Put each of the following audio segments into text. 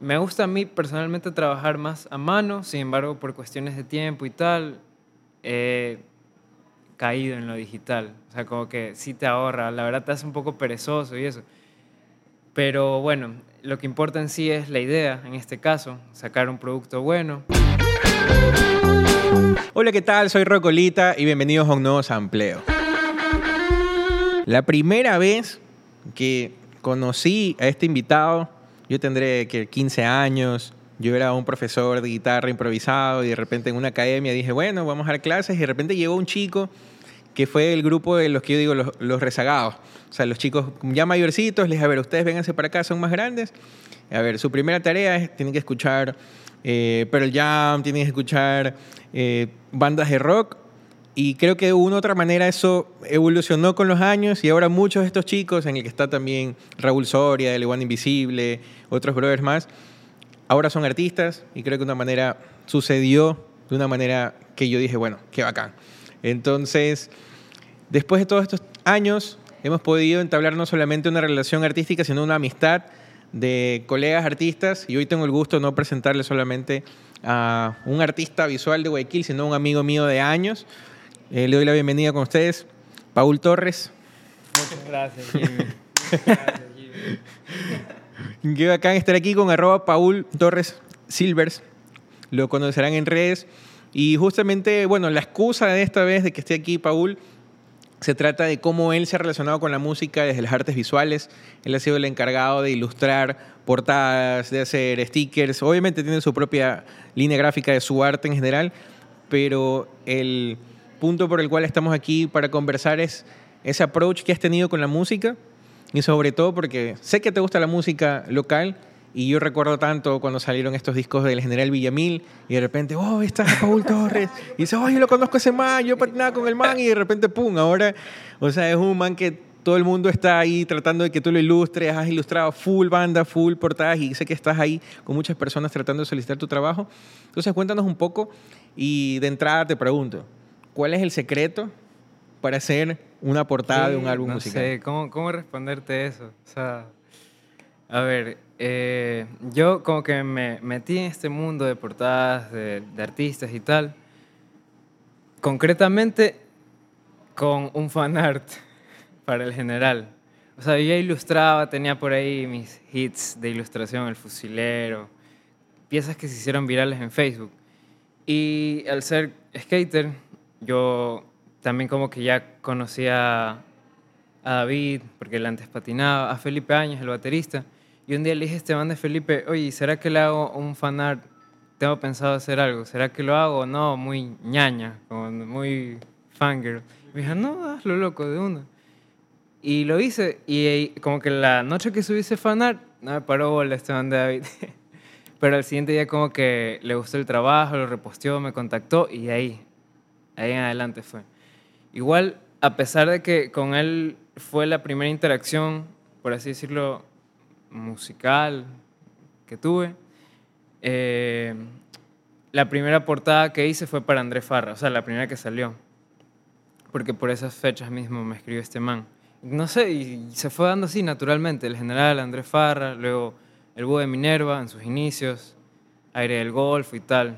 me gusta a mí personalmente trabajar más a mano, sin embargo, por cuestiones de tiempo y tal, he caído en lo digital. O sea, como que sí te ahorra, la verdad te hace un poco perezoso y eso. Pero bueno, lo que importa en sí es la idea, en este caso, sacar un producto bueno. Hola, ¿qué tal? Soy Rocolita y bienvenidos a un nuevo sampleo. La primera vez que conocí a este invitado yo tendré que 15 años, yo era un profesor de guitarra improvisado y de repente en una academia dije, bueno, vamos a dar clases y de repente llegó un chico que fue el grupo de los que yo digo los, rezagados. O sea, los chicos ya mayorcitos, les dije, a ver, ustedes vénganse para acá, son más grandes. A ver, su primera tarea es, tienen que escuchar eh, Pearl Jam, tienen que escuchar eh, bandas de rock y creo que de una u otra manera eso evolucionó con los años y ahora muchos de estos chicos, en el que está también Raúl Soria, El Iguana Invisible, otros brothers más, ahora son artistas y creo que de una manera sucedió de una manera que yo dije, bueno, qué bacán. Entonces, después de todos estos años, hemos podido entablar no solamente una relación artística, sino una amistad de colegas artistas y hoy tengo el gusto de no presentarle solamente a un artista visual de Guayaquil, sino a un amigo mío de años, eh, le doy la bienvenida con ustedes, Paul Torres. Muchas gracias, Jimmy. Muchas gracias, Jimmy. Qué bacán estar aquí con arroba Paul Torres Silvers. Lo conocerán en redes. Y justamente, bueno, la excusa de esta vez de que esté aquí, Paul, se trata de cómo él se ha relacionado con la música desde las artes visuales. Él ha sido el encargado de ilustrar portadas, de hacer stickers. Obviamente tiene su propia línea gráfica de su arte en general, pero el punto por el cual estamos aquí para conversar es ese approach que has tenido con la música y sobre todo porque sé que te gusta la música local y yo recuerdo tanto cuando salieron estos discos del General Villamil y de repente, oh, está Paul Torres. Y dice, oh, yo lo conozco ese man, yo patinaba con el man y de repente, pum, ahora, o sea, es un man que todo el mundo está ahí tratando de que tú lo ilustres, has ilustrado full banda, full portadas y sé que estás ahí con muchas personas tratando de solicitar tu trabajo. Entonces, cuéntanos un poco y de entrada te pregunto, ¿cuál es el secreto para hacer una portada de un álbum no musical? Sé, ¿cómo, ¿cómo responderte eso? O sea, a ver, eh, yo como que me metí en este mundo de portadas de, de artistas y tal, concretamente con un fanart para el general. O sea, yo ya ilustraba, tenía por ahí mis hits de ilustración, El Fusilero, piezas que se hicieron virales en Facebook. Y al ser skater, yo también como que ya conocía a David, porque él antes patinaba, a Felipe Áñez, el baterista. Y un día le dije a Esteban de Felipe, oye, ¿será que le hago un fanart? Tengo pensado hacer algo. ¿Será que lo hago no? Muy ñaña, como muy fangirl. Y me dijo, no, hazlo loco, de una. Y lo hice. Y como que la noche que subí ese fanart, no me paró bola Esteban de David. Pero al siguiente día como que le gustó el trabajo, lo reposteó, me contactó y ahí, ahí en adelante fue. Igual, a pesar de que con él fue la primera interacción, por así decirlo, musical que tuve, eh, la primera portada que hice fue para Andrés Farra, o sea, la primera que salió, porque por esas fechas mismo me escribió este man. No sé, y se fue dando así naturalmente, el general Andrés Farra, luego el búho de Minerva en sus inicios, aire del Golfo y tal.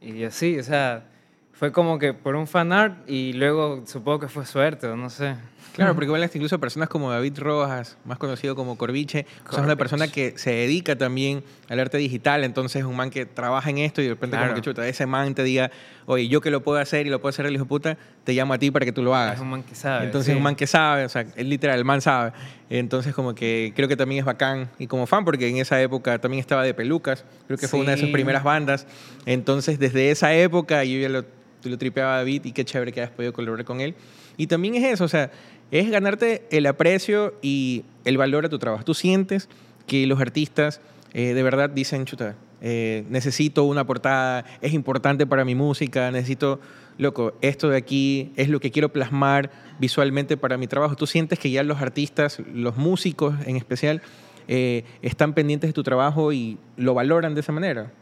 Y así, o sea, fue como que por un fanart y luego supongo que fue suerte o no sé. Claro, porque igual incluso personas como David Rojas, más conocido como Corviche, es una persona que se dedica también al arte digital, entonces un man que trabaja en esto y de repente como que chuta, ese man te diga, oye, yo que lo puedo hacer y lo puedo hacer el hijo de puta, te llamo a ti para que tú lo hagas. Es un man que sabe. Entonces es un man que sabe, o sea, es literal, el man sabe. Entonces como que creo que también es bacán y como fan, porque en esa época también estaba de Pelucas, creo que fue una de sus primeras bandas. Entonces desde esa época yo ya lo, lo tripeaba a David y qué chévere que hayas podido colaborar con él. Y también es eso, o sea, es ganarte el aprecio y el valor a tu trabajo. Tú sientes que los artistas eh, de verdad dicen, chuta, eh, necesito una portada, es importante para mi música, necesito, loco, esto de aquí es lo que quiero plasmar visualmente para mi trabajo. Tú sientes que ya los artistas, los músicos en especial, eh, están pendientes de tu trabajo y lo valoran de esa manera.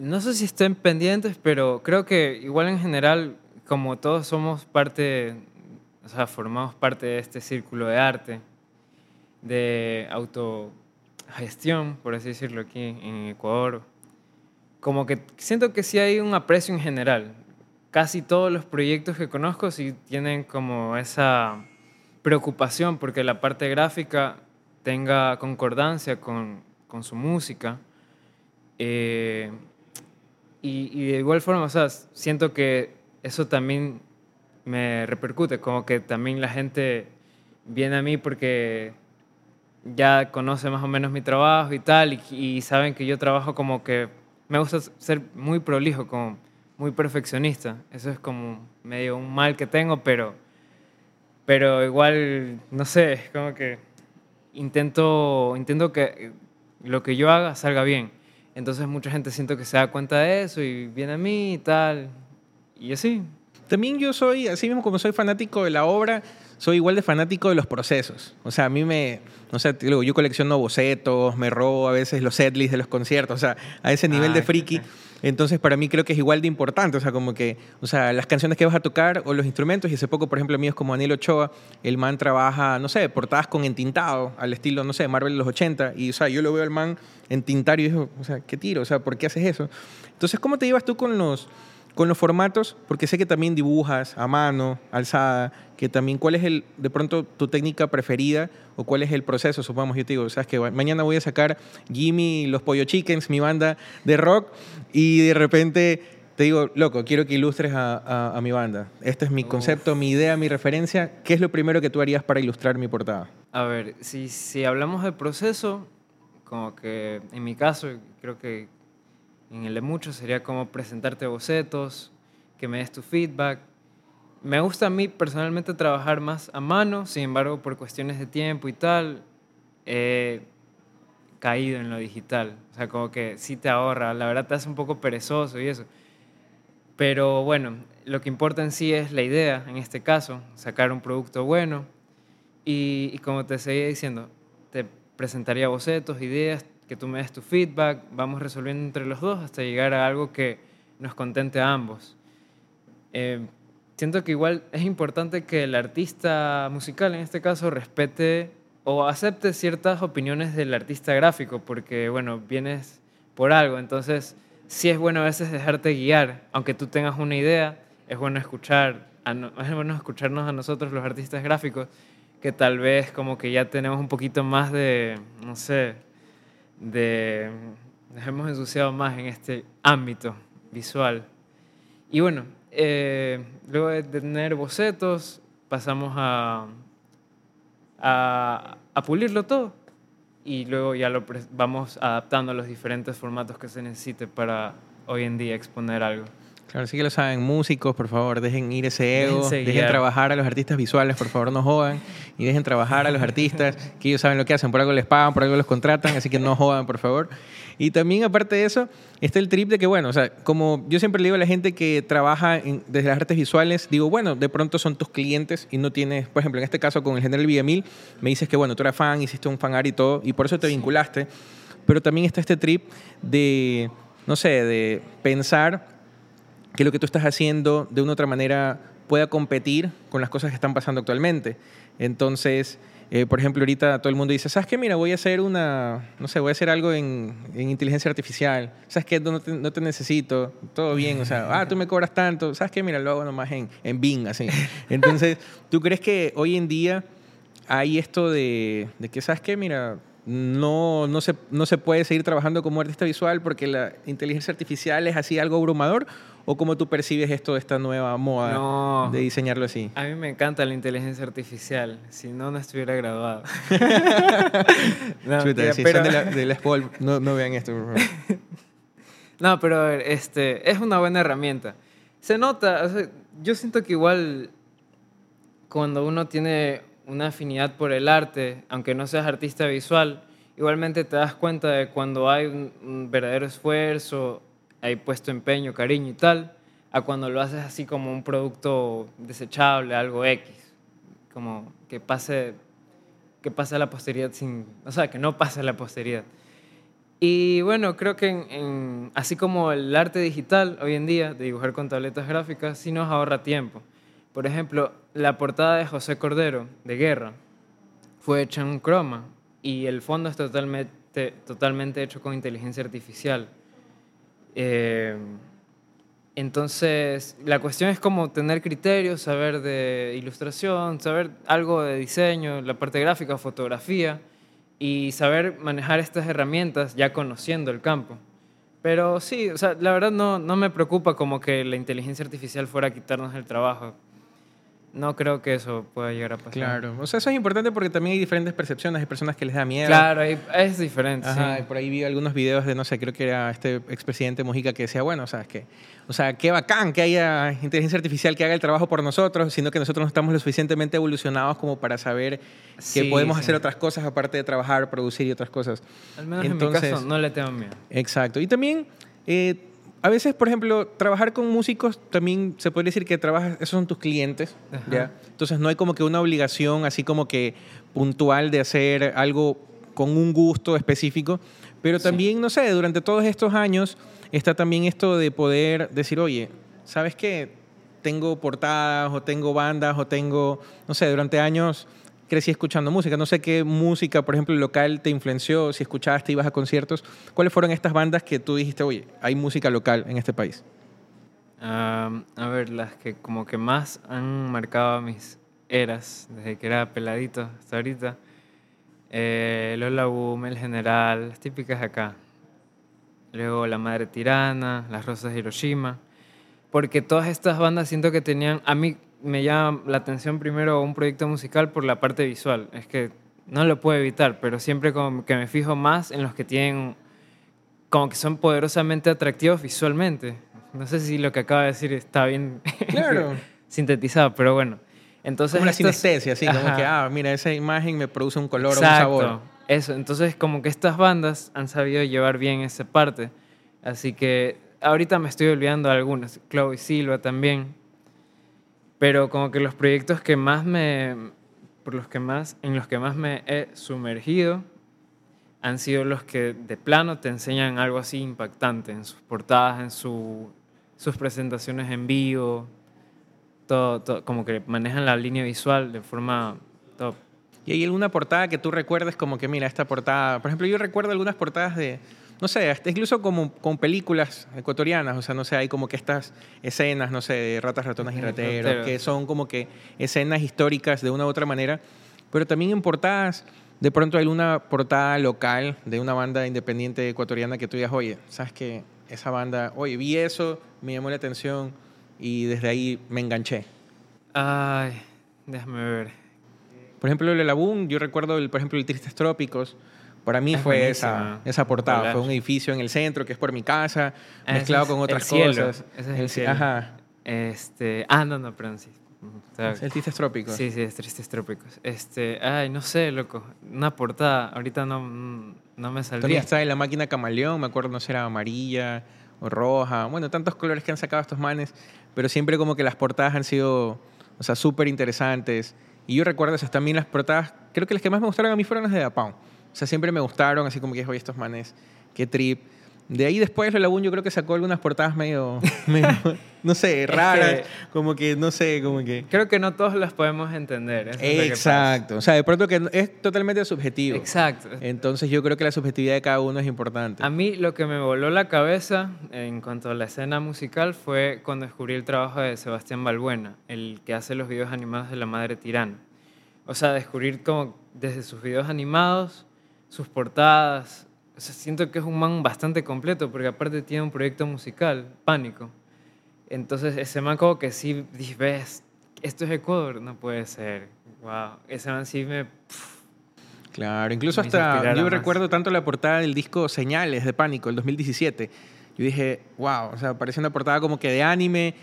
No sé si estén pendientes, pero creo que igual en general, como todos somos parte o sea, formamos parte de este círculo de arte, de auto, gestión, por así decirlo, aquí en Ecuador, como que siento que sí hay un aprecio en general. Casi todos los proyectos que conozco sí tienen como esa preocupación porque la parte gráfica tenga concordancia con, con su música. Eh, y, y, de igual forma, o sea, siento que eso también me repercute, como que también la gente viene a mí porque ya conoce más o menos mi trabajo y tal, y, y saben que yo trabajo como que me gusta ser muy prolijo, como muy perfeccionista. Eso es como medio un mal que tengo, pero, pero igual, no sé, como que intento, intento que lo que yo haga salga bien. Entonces mucha gente siento que se da cuenta de eso y viene a mí y tal, y así. También yo soy, así mismo como soy fanático de la obra, soy igual de fanático de los procesos. O sea, a mí me, no sé, yo colecciono bocetos, me robo a veces los setlists de los conciertos, o sea, a ese nivel de ah, friki. Entonces, para mí creo que es igual de importante, o sea, como que, o sea, las canciones que vas a tocar o los instrumentos, y hace poco, por ejemplo, míos como Daniel Ochoa, el man trabaja, no sé, portadas con entintado, al estilo, no sé, Marvel de los 80, y, o sea, yo lo veo al man entintar y digo, o sea, ¿qué tiro? O sea, ¿por qué haces eso? Entonces, ¿cómo te llevas tú con los con los formatos, porque sé que también dibujas a mano, alzada, que también cuál es el, de pronto tu técnica preferida o cuál es el proceso, supongamos, yo te digo, sabes que mañana voy a sacar Jimmy, los Pollo Chickens, mi banda de rock, y de repente te digo, loco, quiero que ilustres a, mi banda. Este es mi concepto, mi idea, mi referencia. ¿Qué es lo primero que tú harías para ilustrar mi portada? A ver, si, si hablamos de proceso, como que en mi caso, creo que en el de muchos sería como presentarte bocetos, que me des tu feedback. Me gusta a mí personalmente trabajar más a mano, sin embargo, por cuestiones de tiempo y tal, he caído en lo digital. O sea, como que sí te ahorra, la verdad te hace un poco perezoso y eso. Pero bueno, lo que importa en sí es la idea, en este caso, sacar un producto bueno. Y, y como te seguía diciendo, te presentaría bocetos, ideas, que tú me des tu feedback, vamos resolviendo entre los dos hasta llegar a algo que nos contente a ambos. Eh, siento que igual es importante que el artista musical, en este caso, respete o acepte ciertas opiniones del artista gráfico, porque, bueno, vienes por algo, entonces sí es bueno a veces dejarte guiar, aunque tú tengas una idea, es bueno escuchar, es bueno escucharnos a nosotros los artistas gráficos, que tal vez como que ya tenemos un poquito más de, no sé, de, nos hemos ensuciado más en este ámbito visual. Y bueno, eh, luego de tener bocetos, pasamos a, a, a, pulirlo todo y luego ya lo vamos adaptando a los diferentes formatos que se necesite para hoy en día exponer algo. Claro, sí que lo saben, músicos, por favor, dejen ir ese ego, dejen trabajar a los artistas visuales, por favor, no jodan, y dejen trabajar a los artistas, que ellos saben lo que hacen, por algo les pagan, por algo los contratan, así que no jodan, por favor. Y también, aparte de eso, está el trip de que, bueno, o sea, como yo siempre le digo a la gente que trabaja desde las artes visuales, digo, bueno, de pronto son tus clientes y no tienes, por ejemplo, en este caso con el General Villamil, me dices que, bueno, tú eras fan, hiciste un fan art y todo, y por eso te vinculaste, pero también está este trip de, no sé, de pensar que lo que tú estás haciendo de una u otra manera pueda competir con las cosas que están pasando actualmente. Entonces, eh, por ejemplo, ahorita todo el mundo dice, ¿sabes qué? Mira, voy a hacer una, no sé, voy a hacer algo en, inteligencia artificial. ¿Sabes qué? No te, no te, necesito, todo bien. O sea, ah, tú me cobras tanto. ¿Sabes qué? Mira, lo hago nomás en, en Bing, así. Entonces, ¿tú crees que hoy en día hay esto de, de que, ¿sabes qué? Mira, no, no, se, no se puede seguir trabajando como artista visual porque la inteligencia artificial es así algo abrumador? ¿O cómo tú percibes esto de esta nueva moda de diseñarlo así? A mí me encanta la inteligencia artificial, si no, no estuviera graduado. no, pero... de la, de no, no, vean esto, por favor. no, pero este, es una buena herramienta. Se nota, yo siento que igual cuando uno tiene una afinidad por el arte, aunque no seas artista visual, igualmente te das cuenta de cuando hay un, verdadero esfuerzo, hay puesto empeño, cariño y tal, a cuando lo haces así como un producto desechable, algo X, como que pase, que pase a la posteridad sin, o sea, que no pase a la posteridad. Y bueno, creo que así como el arte digital hoy en día, de dibujar con tabletas gráficas, sí nos ahorra tiempo. Por ejemplo, la portada de José Cordero, de Guerra, fue hecha en croma y el fondo es totalmente, te- totalmente hecho con inteligencia artificial. Eh, entonces, la cuestión es como tener criterios, saber de ilustración, saber algo de diseño, la parte gráfica, fotografía, y saber manejar estas herramientas ya conociendo el campo. Pero sí, o sea, la verdad no, no me preocupa como que la inteligencia artificial fuera a quitarnos el trabajo. No creo que eso pueda llegar a pasar. Claro. O sea, eso es importante porque también hay diferentes percepciones. Hay personas que les da miedo. Claro, es diferente. Ajá, sí. y por ahí vi algunos videos de, no sé, creo que era este expresidente Mujica que decía, bueno, o sea, es que, o sea, qué bacán que haya inteligencia artificial que haga el trabajo por nosotros, sino que nosotros no estamos lo suficientemente evolucionados como para saber que podemos sí. hacer otras cosas aparte de trabajar, producir y otras cosas. Al menos en mi caso no le tengo miedo. Exacto. Y también, eh, a veces, por ejemplo, trabajar con músicos también se podría decir que trabajas, esos son tus clientes, Ajá. ¿ya? Entonces no hay como que una obligación así como que puntual de hacer algo con un gusto específico, pero también, no sé, durante todos estos años está también esto de poder decir, oye, ¿sabes qué? Tengo portadas o tengo bandas o tengo, no sé, durante años crecí escuchando música. No sé qué música, por ejemplo, local te influenció, si escuchaste, ibas a conciertos. ¿Cuáles fueron estas bandas que tú dijiste, oye, hay música local en este país? A ver, las que como que más han marcado mis eras, desde que era peladito hasta ahorita. Eh, Lola Boom, El General, las típicas acá. Luego La Madre Tirana, Las Rosas de Hiroshima. Porque todas estas bandas siento que tenían... A mí me llama la atención primero un proyecto musical por la parte visual. Es que no lo puedo evitar, pero siempre como que me fijo más en los que tienen... Como que son poderosamente atractivos visualmente. No sé si lo que acaba de decir está bien Claro. sintetizado, pero bueno. Entonces, Como una estas- sinestesia, así, como Ajá. que, ah, mira, esa imagen me produce un color o un sabor. Eso, entonces como que estas bandas han sabido llevar bien esa parte. Así que ahorita me estoy olvidando de algunas, Chloe Silva también. Pero como que los proyectos que más me por los que más en los que más me he sumergido han sido los que de plano te enseñan algo así impactante en sus portadas, en su, sus presentaciones en vivo, todo, todo, como que manejan la línea visual de forma top. ¿Y hay alguna portada que tú recuerdes como que, mira, esta portada... Por ejemplo, yo recuerdo algunas portadas de, no sé, hasta incluso como con películas ecuatorianas, o sea, no sé, hay como que estas escenas, no sé, de ratas, ratonas y rateros, que son como que escenas históricas de una u otra manera, pero también en portadas, de pronto hay una portada local de una banda independiente ecuatoriana que tú digas, oye, ¿sabes qué? Esa banda, oye, vi eso, me llamó la atención y desde ahí me enganché. Ay, déjame ver. Por ejemplo, el Labún, yo recuerdo, el, por ejemplo, el Tristes Trópicos. Para mí Es fue esa, buenísima. esa portada. Fue un edificio en el centro que es por mi casa, Ah, mezclado es con otras el cielo. cosas. Ese es el ci- cielo. Ajá. Este, ah, no, no, perdón, sí. El Tristes Trópicos. Sí, sí, es Tristes Trópicos. Este, ay, no sé, loco. Una portada, ahorita no, no me salió. Todavía está en la máquina camaleón, me acuerdo, no sé, era amarilla o roja. Bueno, tantos colores que han sacado estos manes, pero siempre como que las portadas han sido, o sea, súper interesantes. Y yo recuerdo esas también las portadas, creo que las que más me gustaron a mí fueron las de Dapao. O sea, siempre me gustaron, así como que, oye, estos manes, qué trip. De ahí después el Labún yo creo que sacó algunas portadas medio, medio, no sé, raras, que- como que, no sé, como que... Creo que no todos las podemos entender. que Exacto, o sea, de pronto que es totalmente subjetivo. Exacto. Entonces yo creo que la subjetividad de cada uno es importante. A mí lo que me voló la cabeza en cuanto a la escena musical fue cuando descubrí el trabajo de Sebastián Balbuena, el que hace los videos animados de La Madre Tirana. O sea, descubrir como desde sus videos animados, sus portadas. O sea, siento que es un man bastante completo porque aparte tiene un proyecto musical, Pánico. Entonces ese man como que sí, ves, esto es Ecuador, no puede ser. Wow, ese man sí me... Claro, incluso Me hasta yo más. recuerdo tanto la portada del disco Señales de Pánico, el 2017. Yo dije, wow, o sea, parece una portada como que de anime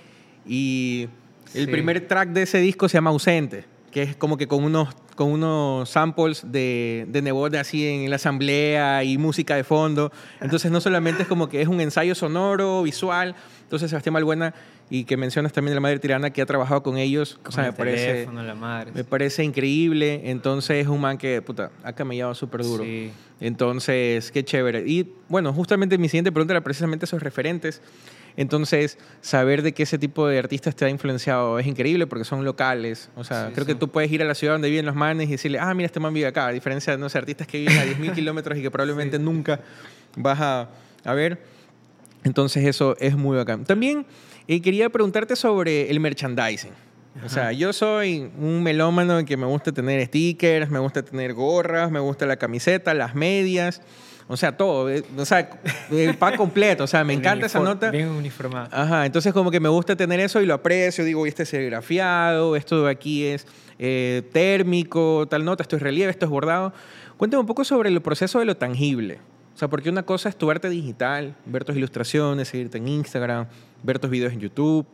y el Sí. primer track de ese disco se llama Ausente, que es como que con unos, con unos samples de, de Nebot así en la asamblea y música de fondo. Entonces no solamente es como que es un ensayo sonoro, visual. Entonces Sebastián Malbuena, y que mencionas también la Madre Tirana, que ha trabajado con ellos, o Con sea, el me parece... teléfono, la madre. Me parece increíble. Entonces es un man que, puta, ha camellado súper duro. Sí. Entonces, qué chévere. Y bueno, justamente mi siguiente pregunta era precisamente esos referentes. Entonces, saber de qué ese tipo de artistas te ha influenciado es increíble porque son locales. O sea, Sí, creo sí. que tú puedes ir a la ciudad donde viven los manes y decirle, ah, mira, este man vive acá. A diferencia de, no sé, artistas que viven a 10.000 kilómetros y que probablemente nunca vas a, a ver. Entonces, eso es muy bacán. También eh, quería preguntarte sobre el merchandising. O sea, yo soy un melómano que me gusta tener stickers, me gusta tener gorras, me gusta la camiseta, las medias, o sea, todo. eh, O sea, el pack completo. O sea, me encanta esa nota. Bien uniformado. Ajá, entonces como que me gusta tener eso y lo aprecio, digo, este es serigrafiado, esto de aquí es eh, térmico, tal nota, esto es relieve, esto es bordado. Cuéntame un poco sobre el proceso de lo tangible. O sea, porque una cosa es tu arte digital, ver tus ilustraciones, seguirte en Instagram, ver tus videos en YouTube,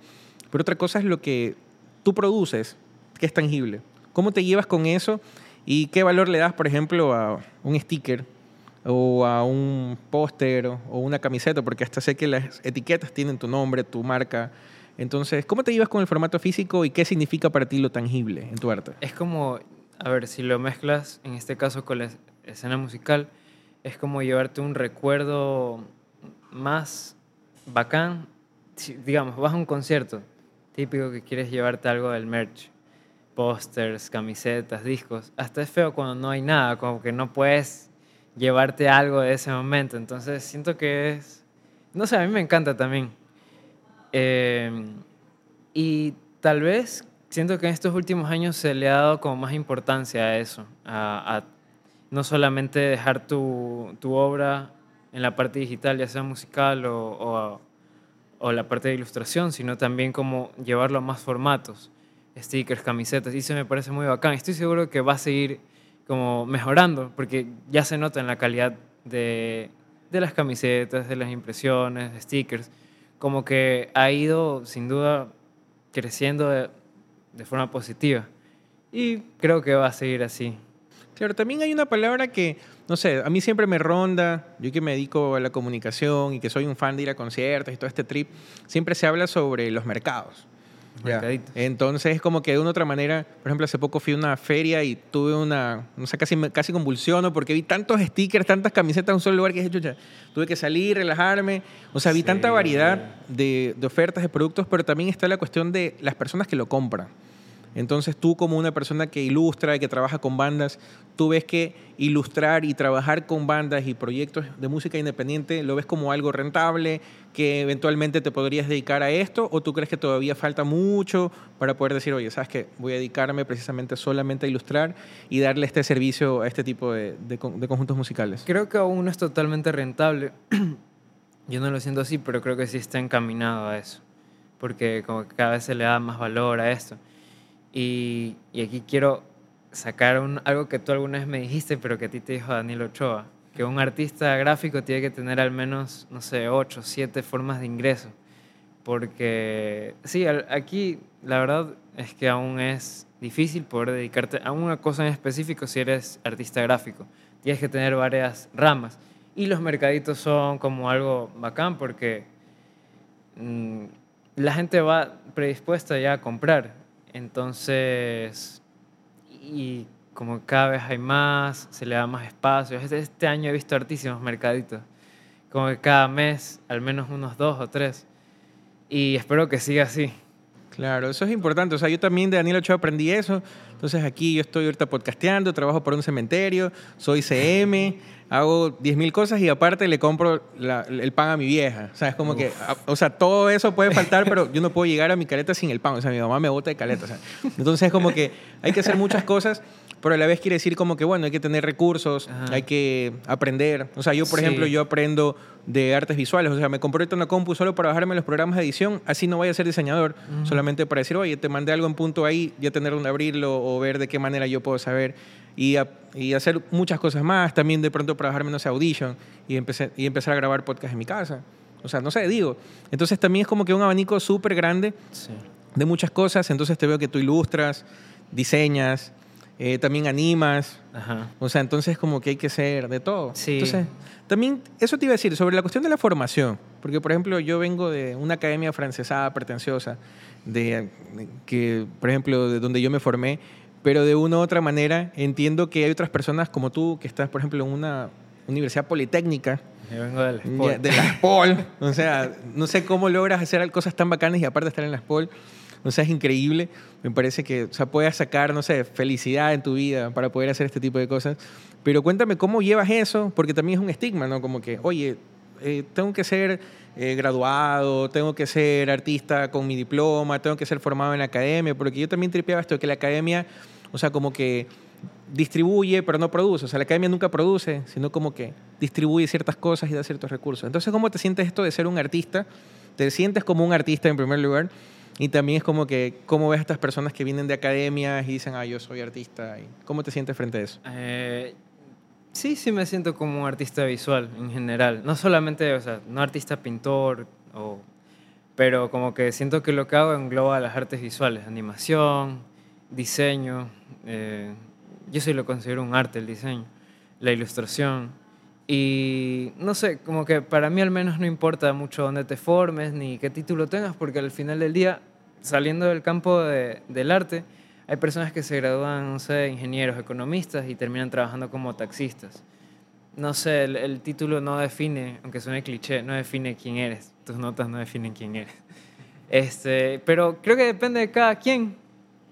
pero otra cosa es lo que tú produces, que es tangible. ¿Cómo te llevas con eso y qué valor le das, por ejemplo, a un sticker o a un póster o una camiseta, porque hasta sé que las etiquetas tienen tu nombre, tu marca. Entonces, ¿cómo te llevas con el formato físico y qué significa para ti lo tangible en tu arte? Es como, a ver, si lo mezclas, en este caso con la es- escena musical, es como llevarte un recuerdo más bacán. Digamos, vas a un concierto, típico que quieres llevarte algo del merch, pósters, camisetas, discos. Hasta es feo cuando no hay nada, como que no puedes llevarte algo de ese momento. Entonces siento que es, no sé, a mí me encanta también. Eh, y tal vez siento que en estos últimos años se le ha dado como más importancia a eso, a no solamente dejar tu, tu obra en la parte digital, ya sea musical o, o, o la parte de ilustración, sino también como llevarlo a más formatos, stickers, camisetas, y eso me parece muy bacán. Estoy seguro que va a seguir como mejorando, porque ya se nota en la calidad de, de las camisetas, de las impresiones, de stickers, como que ha ido sin duda creciendo de, de forma positiva. Y creo que va a seguir así. Claro, también hay una palabra que, no sé, a mí siempre me ronda, yo que me dedico a la comunicación y que soy un fan de ir a conciertos y todo este trip, siempre se habla sobre los mercados. Ya. Entonces, es como que de una u otra manera, por ejemplo, hace poco fui a una feria y tuve una, no sé, casi, casi convulsiono porque vi tantos stickers, tantas camisetas en un solo lugar que dije, chucha, tuve que salir, relajarme. O sea, vi Sí. tanta variedad de, de ofertas, de productos, pero también está la cuestión de las personas que lo compran. Entonces tú como una persona que ilustra y que trabaja con bandas, tú ves que ilustrar y trabajar con bandas y proyectos de música independiente lo ves como algo rentable, que eventualmente te podrías dedicar a esto, o tú crees que todavía falta mucho para poder decir, oye, sabes que voy a dedicarme precisamente solamente a ilustrar y darle este servicio a este tipo de, de con- de conjuntos musicales. Creo que aún no es totalmente rentable. Yo no lo siento así, pero creo que sí está encaminado a eso. Porque como que cada vez se le da más valor a esto. Y, aquí quiero sacar un- algo que tú alguna vez me dijiste, pero que a ti te dijo Daniel Ochoa. Que un artista gráfico tiene que tener al menos, no sé, ocho, siete formas de ingreso. Porque sí, aquí la verdad es que aún es difícil poder dedicarte a una cosa en específico si eres artista gráfico. Tienes que tener varias ramas. Y los mercaditos son como algo bacán porque mm, la gente va predispuesta ya a comprar. Entonces, y como cada vez hay más, se le da más espacio. Este, año he visto hartísimos mercaditos. Como que cada mes, al menos unos dos o tres. Y espero que siga así. Claro, eso es importante. O sea, yo también de Daniel Ochoa aprendí eso. Entonces aquí yo estoy ahorita podcasteando, trabajo por un cementerio, soy CM, hago 10.000 cosas y aparte le compro la- el pan a mi vieja. O sea, es como que, a- o sea, todo eso puede faltar, pero yo no puedo llegar a mi caleta sin el pan. O sea, mi mamá me bota de caleta. o sea. Entonces es como que hay que hacer muchas cosas, pero a la vez quiere decir como que, bueno, hay que tener recursos, Ajá. hay que aprender. O sea, yo, por Sí. ejemplo, yo aprendo de artes visuales. O sea, me compré una compu solo para bajarme los programas de edición. Así no voy a ser diseñador. Solamente para decir, oye, te mandé algo en punto ahí, ya tener donde abrirlo o ver de qué manera yo puedo saber. Y, a- y hacer muchas cosas más. También de pronto para bajarme, no sé, Audition y, empecé, y empezar a grabar podcast en mi casa. O sea, no sé, digo. Entonces también es como que un abanico súper grande Sí. de muchas cosas. Entonces te veo que tú ilustras, diseñas, eh, también animas. Ajá. O sea, entonces como que hay que ser de todo. Sí. Entonces, también eso te iba a decir sobre la cuestión de la formación, porque por ejemplo yo vengo de una academia francesada pretenciosa, de, de que por ejemplo de donde yo me formé, pero de una u otra manera entiendo que hay otras personas como tú que estás por ejemplo en una universidad politécnica Yo vengo del Ya, sport. de la SPOL. O sea, no sé cómo logras hacer cosas tan bacanas y aparte estar en la SPOL. O sea, es increíble. Me parece que, o sea, puedes sacar, no sé, felicidad en tu vida para poder hacer este tipo de cosas. Pero cuéntame cómo llevas eso, porque también es un estigma, ¿no? Como que, oye, eh, tengo que ser eh, graduado, tengo que ser artista con mi diploma, tengo que ser formado en la academia, porque yo también tripeaba esto que la academia, o sea, como que distribuye, pero no produce. O sea, la academia nunca produce, sino como que distribuye ciertas cosas y da ciertos recursos. Entonces, ¿cómo te sientes esto de ser un artista? ¿Te sientes como un artista en primer lugar? Y también es como que, ¿cómo ves a estas personas que vienen de academias y dicen, ah, yo soy artista? ¿Cómo te sientes frente a eso? Eh, sí, sí me siento como artista visual en general. No solamente, o sea, no artista pintor, o, pero como que siento que lo que hago engloba las artes visuales, animación, diseño. eh, yo sí lo considero un arte el diseño, la ilustración. Y no sé, como que para mí al menos no importa mucho dónde te formes ni qué título tengas, porque al final del día, saliendo del campo de- del arte, hay personas que se gradúan, no sé, ingenieros, economistas y terminan trabajando como taxistas. No sé, el, título no define, aunque suene cliché, no define quién eres. Tus notas no definen quién eres. Este, pero creo que depende de cada quien.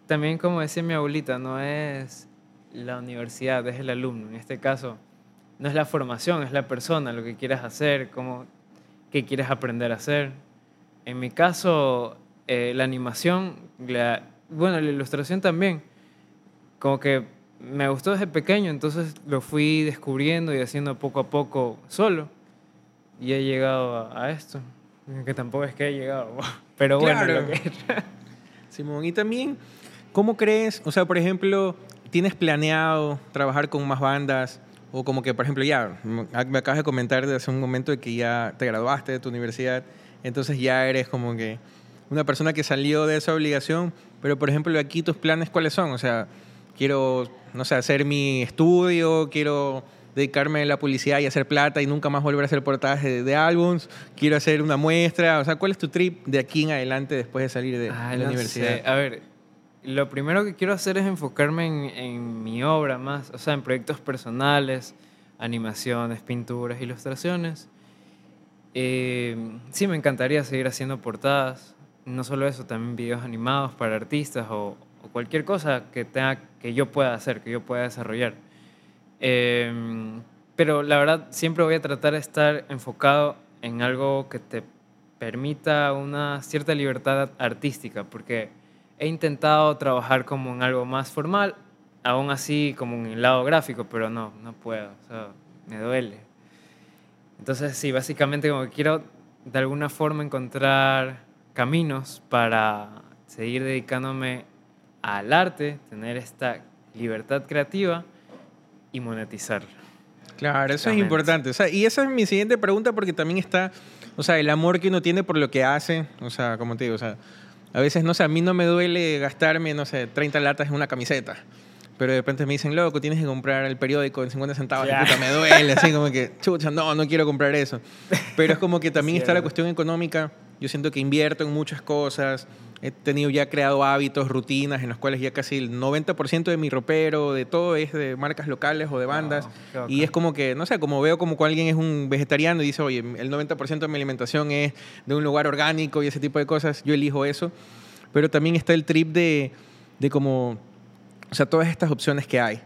También, como decía mi abuelita, no es la universidad, es el alumno. En este caso, no es la formación, es la persona, lo que quieres hacer, cómo, qué quieres aprender a hacer. En mi caso, eh, la animación, la- bueno, la ilustración también, como que me gustó desde pequeño, entonces lo fui descubriendo y haciendo poco a poco solo. Y he llegado a, a esto, que tampoco es que he llegado, pero bueno, Claro. lo que Simón, y también, ¿cómo crees? O sea, por ejemplo, ¿tienes planeado trabajar con más bandas? O como que, por ejemplo, ya, me acabas de comentar de hace un momento de que ya te graduaste de tu universidad, entonces ya eres como que una persona que salió de esa obligación, pero por ejemplo, aquí tus planes, ¿cuáles son? O sea, quiero, no sé, hacer mi estudio, quiero dedicarme a la publicidad y hacer plata y nunca más volver a hacer portadas de, de álbums, quiero hacer una muestra, o sea, ¿cuál es tu trip de aquí en adelante después de salir de, Ah, de la no universidad? sé. A ver, lo primero que quiero hacer es enfocarme en, en mi obra más, o sea, en proyectos personales, animaciones, pinturas, ilustraciones. Eh, sí, me encantaría seguir haciendo portadas, no solo eso, también videos animados para artistas o, cualquier cosa que, tenga, que yo pueda hacer, que yo pueda desarrollar. Eh, pero la verdad, siempre voy a tratar de estar enfocado en algo que te permita una cierta libertad artística, porque he intentado trabajar como en algo más formal, aún así como en el lado gráfico, pero no, no puedo, o sea, me duele. Entonces, sí, básicamente como que quiero de alguna forma encontrar caminos para seguir dedicándome al arte, tener esta libertad creativa y monetizar. Claro, eso es importante. O sea, y esa es mi siguiente pregunta porque también está, o sea, el amor que uno tiene por lo que hace. O sea, como te digo, o sea, a veces, no sé, a mí no me duele gastarme, no sé, 30 latas en una camiseta. Pero de repente me dicen, loco, tienes que comprar el periódico en 50 centavos. y Ya. puta, me duele. Así como que, chucha, no, no quiero comprar eso. Pero es como que también está la cuestión económica. Yo siento que invierto en muchas cosas. He tenido ya creado hábitos, rutinas en los cuales ya casi el 90% de mi ropero, de todo es de marcas locales o de bandas. Bacán. y es como que, no sé, como veo como que alguien es un vegetariano y dice, oye, el 90% de mi alimentación es de un lugar orgánico y ese tipo de cosas, yo elijo eso. Pero también está el trip de, de como, o sea, todas estas opciones que hay.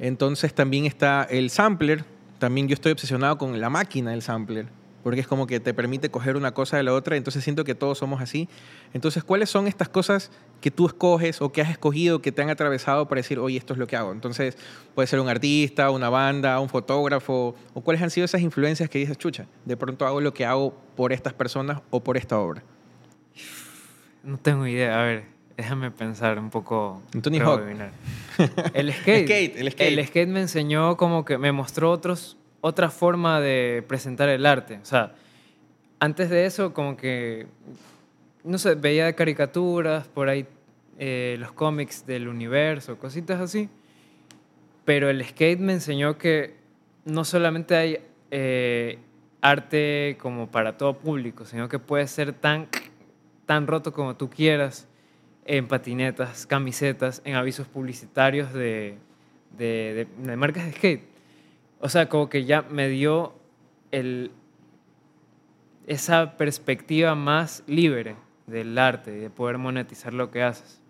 Entonces también está el sampler, también yo estoy obsesionado con la máquina del sampler, porque es como que te permite coger una cosa de la otra, entonces siento que todos somos así. Entonces, ¿cuáles son estas cosas que tú escoges o que has escogido que te han atravesado para decir, oye, esto es lo que hago? Entonces, puede ser un artista, una banda, un fotógrafo, o cuáles han sido esas influencias que dices, chucha, de pronto hago lo que hago por estas personas o por esta obra. No tengo idea, a ver, déjame pensar un poco. Creo Hawk. El skate. skate, el skate. El skate me enseñó como que me mostró otros, otra forma de presentar el arte. O sea, antes de eso como que, no sé, veía caricaturas, por ahí eh, los cómics del universo, cositas así. Pero el skate me enseñó que no solamente hay eh, arte como para todo público, sino que puede ser tan, tan roto como tú quieras en patinetas, camisetas, en avisos publicitarios de, de, de- de marcas de skate. O sea, como que ya me dio esa perspectiva más libre del arte y de poder monetizar lo que haces.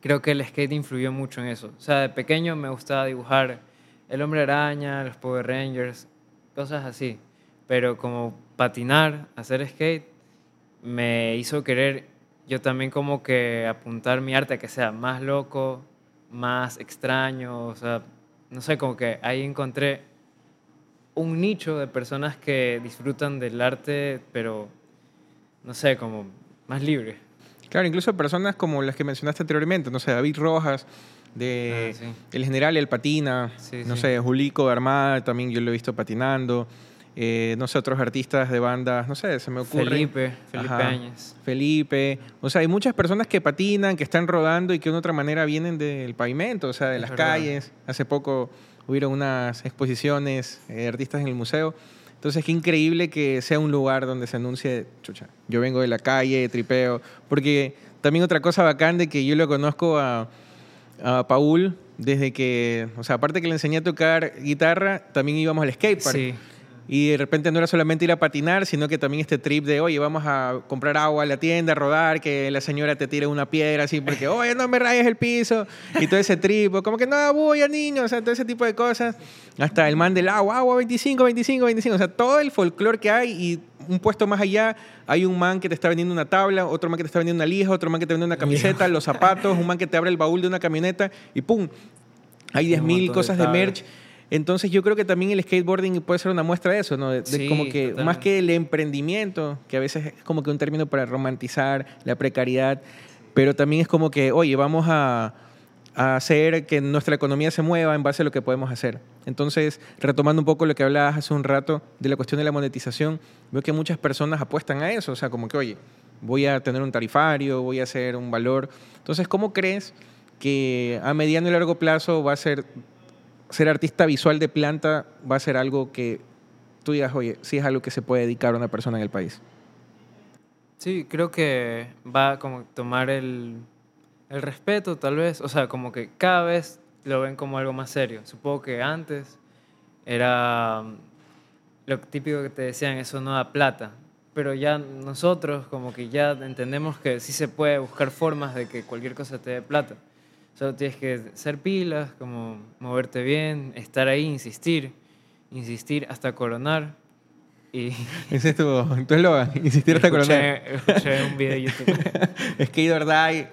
Creo que el skate influyó mucho en eso. O sea, de pequeño me gustaba dibujar el hombre araña, los Power Rangers, cosas así. Pero como patinar, hacer skate, me hizo querer yo también como que apuntar mi arte a que sea más loco, más extraño, o sea, no sé, como que ahí encontré un nicho de personas que disfrutan del arte, pero no sé, como más libre. Claro, incluso personas como las que mencionaste anteriormente, no sé, David Rojas, de Ah, sí. El General El Patina, Sí, no sí. sé, Julico de Armada, también yo lo he visto patinando, eh, no sé, otros artistas de bandas, no sé, se me ocurre. Felipe, Felipe. Áñez. Felipe, o sea, hay muchas personas que patinan, que están rodando y que de otra manera vienen del pavimento, o sea, de Es las verdad. calles. Hace poco hubieron unas exposiciones eh, de artistas en el museo. Entonces, qué increíble que sea un lugar donde se anuncie, chucha, yo vengo de la calle, tripeo, porque también otra cosa bacán de que yo lo conozco a, a Paul desde que, o sea, aparte que le enseñé a tocar guitarra, también íbamos al skatepark. Sí, Y de repente no era solamente ir a patinar, sino que también este trip de, oye, vamos a comprar agua a la tienda, a rodar, que la señora te tire una piedra así, porque, oye, no me rayes el piso, y todo ese trip, como que no, bulla, niño, o sea, todo ese tipo de cosas. Hasta el man del agua, agua 25, 25, 25, o sea, todo el folclore que hay y un puesto más allá, hay un man que te está vendiendo una tabla, otro man que te está vendiendo una lija, otro man que te vende una camiseta, los zapatos, un man que te abre el baúl de una camioneta, y pum, hay Un 10.000 montón de cosas de merch. Entonces yo creo que también el skateboarding puede ser una muestra de eso, ¿no? De, como que totalmente. más que el emprendimiento, que a veces es como que un término para romantizar la precariedad, pero también es como que, oye, vamos a, a hacer que nuestra economía se mueva en base a lo que podemos hacer. Entonces, retomando un poco lo que hablabas hace un rato de la cuestión de la monetización, veo que muchas personas apuestan a eso, o sea, como que, oye, voy a tener un tarifario, voy a hacer un valor. Entonces, ¿cómo crees que a mediano y largo plazo va a ser ser artista visual de planta va a ser algo que tú digas, oye, sí es algo que se puede dedicar a una persona en el país. Sí, creo que va a como tomar el, el respeto, tal vez. O sea, como que cada vez lo ven como algo más serio. Supongo que antes era mm, lo típico que te decían, eso no da plata. Pero ya nosotros como que ya entendemos que sí se puede buscar formas de que cualquier cosa te dé plata. Solo tienes que ser pilas, como moverte bien, estar ahí, insistir, insistir hasta coronar. Y Ese es tu, tu eslogan, insistir hasta coronar. escuché, escuché un video de YouTube. Skate or die.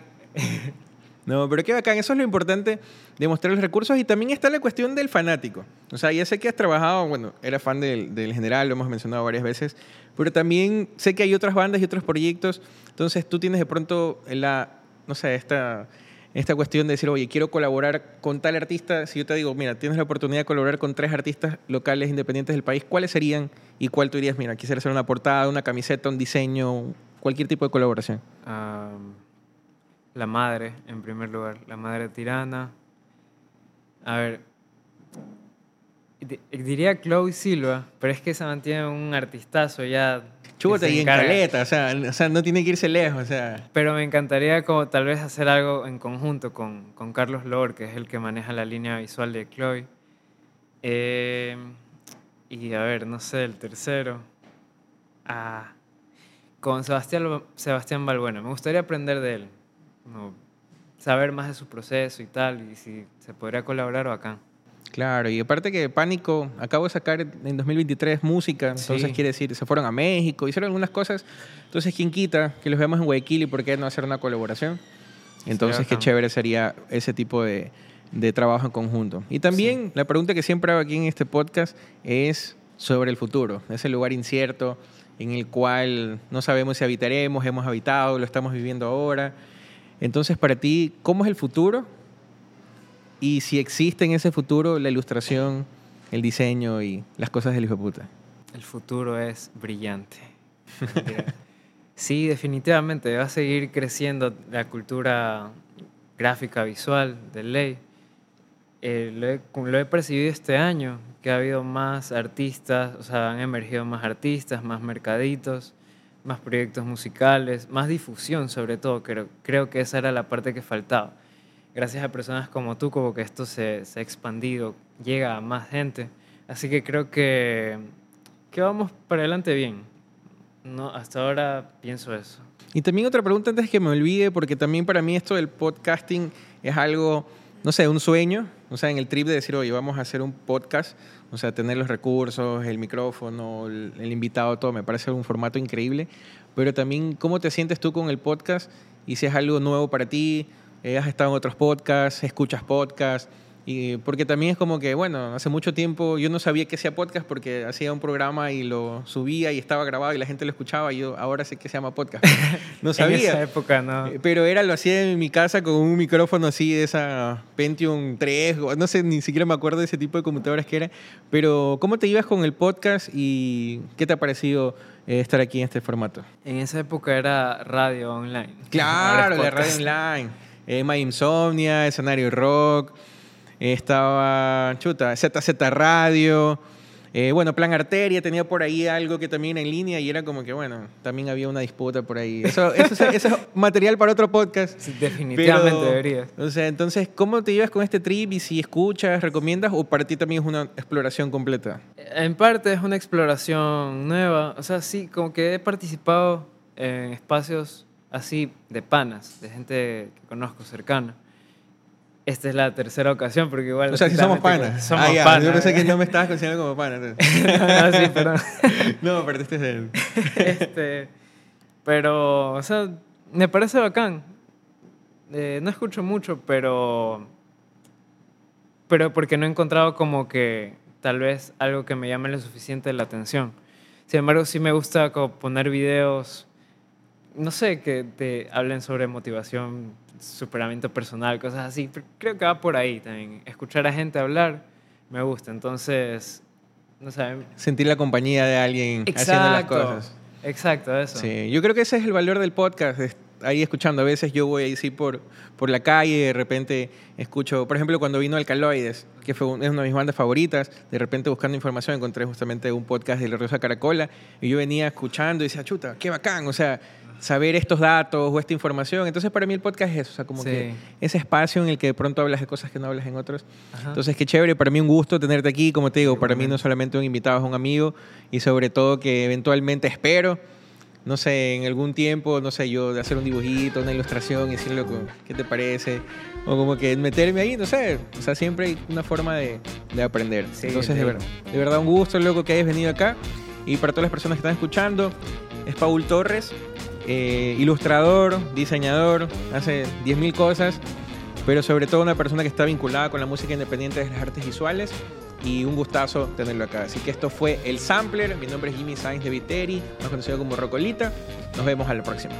No, pero qué bacán. Eso es lo importante de mostrar los recursos. Y también está la cuestión del fanático. O sea, ya sé que has trabajado, bueno, era fan del, del general, lo hemos mencionado varias veces. Pero también sé que hay otras bandas y otros proyectos. Entonces tú tienes de pronto la, no sé, esta, esta cuestión de decir, oye, quiero colaborar con tal artista. Si yo te digo, mira, tienes la oportunidad de colaborar con tres artistas locales independientes del país, ¿cuáles serían y cuál tú dirías, mira, quisiera hacer una portada, una camiseta, un diseño, cualquier tipo de colaboración? La madre, en primer lugar, la madre tirana. A ver, diría Chloe Silva, pero es que se mantiene un artistazo ya. se y en caleta, o sea, o sea, no tiene que irse lejos, o sea. Pero me encantaría como tal vez hacer algo en conjunto con, con Carlos Lor, que es el que maneja la línea visual de Chloe. Eh, y a ver, no sé, el tercero. Ah, con Sebastián, Sebastián Balbuena. Me gustaría aprender de él. saber más de su proceso y tal. Y si se podría colaborar o acá. Claro, y aparte que Pánico acabo de sacar en 2023 música, entonces Sí. quiere decir, se fueron a México, hicieron algunas cosas, entonces quién quita que los veamos en Guayaquil y por qué no hacer una colaboración. Entonces qué bacán. chévere sería ese tipo de, de trabajo en conjunto. Y también la pregunta que siempre hago aquí en este podcast es sobre el futuro, ese lugar incierto en el cual no sabemos si habitaremos, hemos habitado, lo estamos viviendo ahora. Entonces, para ti, ¿cómo es el futuro? Y si existe en ese futuro la ilustración, el diseño y las cosas del hijo de puta. El futuro es brillante. Sí, definitivamente va a seguir creciendo la cultura gráfica visual de ley. Eh, lo, he, lo he percibido este año, que ha habido más artistas, o sea, han emergido más artistas, más mercaditos, más proyectos musicales, más difusión sobre todo. Creo, creo que esa era la parte que faltaba. Gracias a personas como tú, como que esto se, se ha expandido, llega a más gente. Así que creo que que vamos para adelante bien. No, hasta ahora pienso eso. Y también otra pregunta antes que me olvide, porque también para mí esto del podcasting es algo, no sé, un sueño. O sea, en el trip de decir, oye, vamos a hacer un podcast, o sea, tener los recursos, el micrófono, el, el invitado, todo, me parece un formato increíble. Pero también, ¿cómo te sientes tú con el podcast? Y si es algo nuevo para ti, eh, has estado en otros podcasts, escuchas podcasts. Y porque también es como que, bueno, hace mucho tiempo yo no sabía que hacía podcast porque hacía un programa y lo subía y estaba grabado y la gente lo escuchaba y yo ahora sé que se llama podcast. No sabía. En esa época, no. Eh, Pero era, lo hacía en mi casa con un micrófono así de esa Pentium 3, o no sé, ni siquiera me acuerdo de ese tipo de computadoras que era. Pero, ¿cómo te ibas con el podcast y qué te ha parecido eh, estar aquí en este formato? En esa época era radio online. Claro, la radio online. Eh, My Insomnia, Escenario Rock. eh, estaba, chuta, ZZ Radio. eh, bueno, Plan Arteria tenía por ahí algo que también en línea y era como que, bueno, también había una disputa por ahí. Eso, eso, es- eso es material para otro podcast. Sí, definitivamente Pero, deberías. O sea, entonces, ¿cómo te llevas con este trip y si escuchas, recomiendas o para ti también es una exploración completa? En parte es una exploración nueva. O sea, sí, como que he participado en espacios así de panas, de gente que conozco cercana. Esta es la tercera ocasión, porque igual... O sea, si somos panas. Somos ah, ya, panas. Yo pensé que no me estabas considerando como pana. no, no, sí, perdón. no, pero este es el... este, pero, o sea, me parece bacán. Eh, no escucho mucho, pero. Pero porque no he encontrado como que tal vez algo que me llame lo suficiente la atención. Sin embargo, sí me gusta como poner videos, no sé, que te hablen sobre motivación, superamiento personal, cosas así. Pero Creo que va por ahí también. Escuchar a gente hablar me gusta. Entonces, no sé. Sentir la compañía de alguien haciendo las cosas. Exacto, eso. Sí, yo creo que ese es el valor del podcast. Ahí escuchando, a veces yo voy ahí sí por, por la calle, de repente escucho, por ejemplo, cuando vino Alcaloides, que fue un- es una de mis bandas favoritas, de repente buscando información encontré justamente un podcast de La Rosa Caracola y yo venía escuchando y decía, chuta, qué bacán, o sea, saber estos datos o esta información. Entonces para mí el podcast es eso, o sea, como Sí. que ese espacio en el que de pronto hablas de cosas que no hablas en otros. Ajá. Entonces, qué chévere, para mí un gusto tenerte aquí, como te digo, para mí no solamente un invitado, es un amigo y sobre todo que eventualmente espero, no sé, en algún tiempo, no sé, yo de hacer un dibujito, una ilustración y decirle, ¿qué te parece? O como que meterme ahí, no sé, o sea, siempre hay una forma de, de aprender. Sí, Entonces, de, sí. ver- de verdad, un gusto, loco, que hayas venido acá. Y para todas las personas que están escuchando, es Paul Torres, eh, ilustrador, diseñador, hace 10.000 cosas, pero sobre todo una persona que está vinculada con la música independiente de las artes visuales y un gustazo tenerlo acá. Así que esto fue El Sampler, mi nombre es Jimmy Sainz de Viteri, más conocido como Rocolita. Nos vemos a la próxima.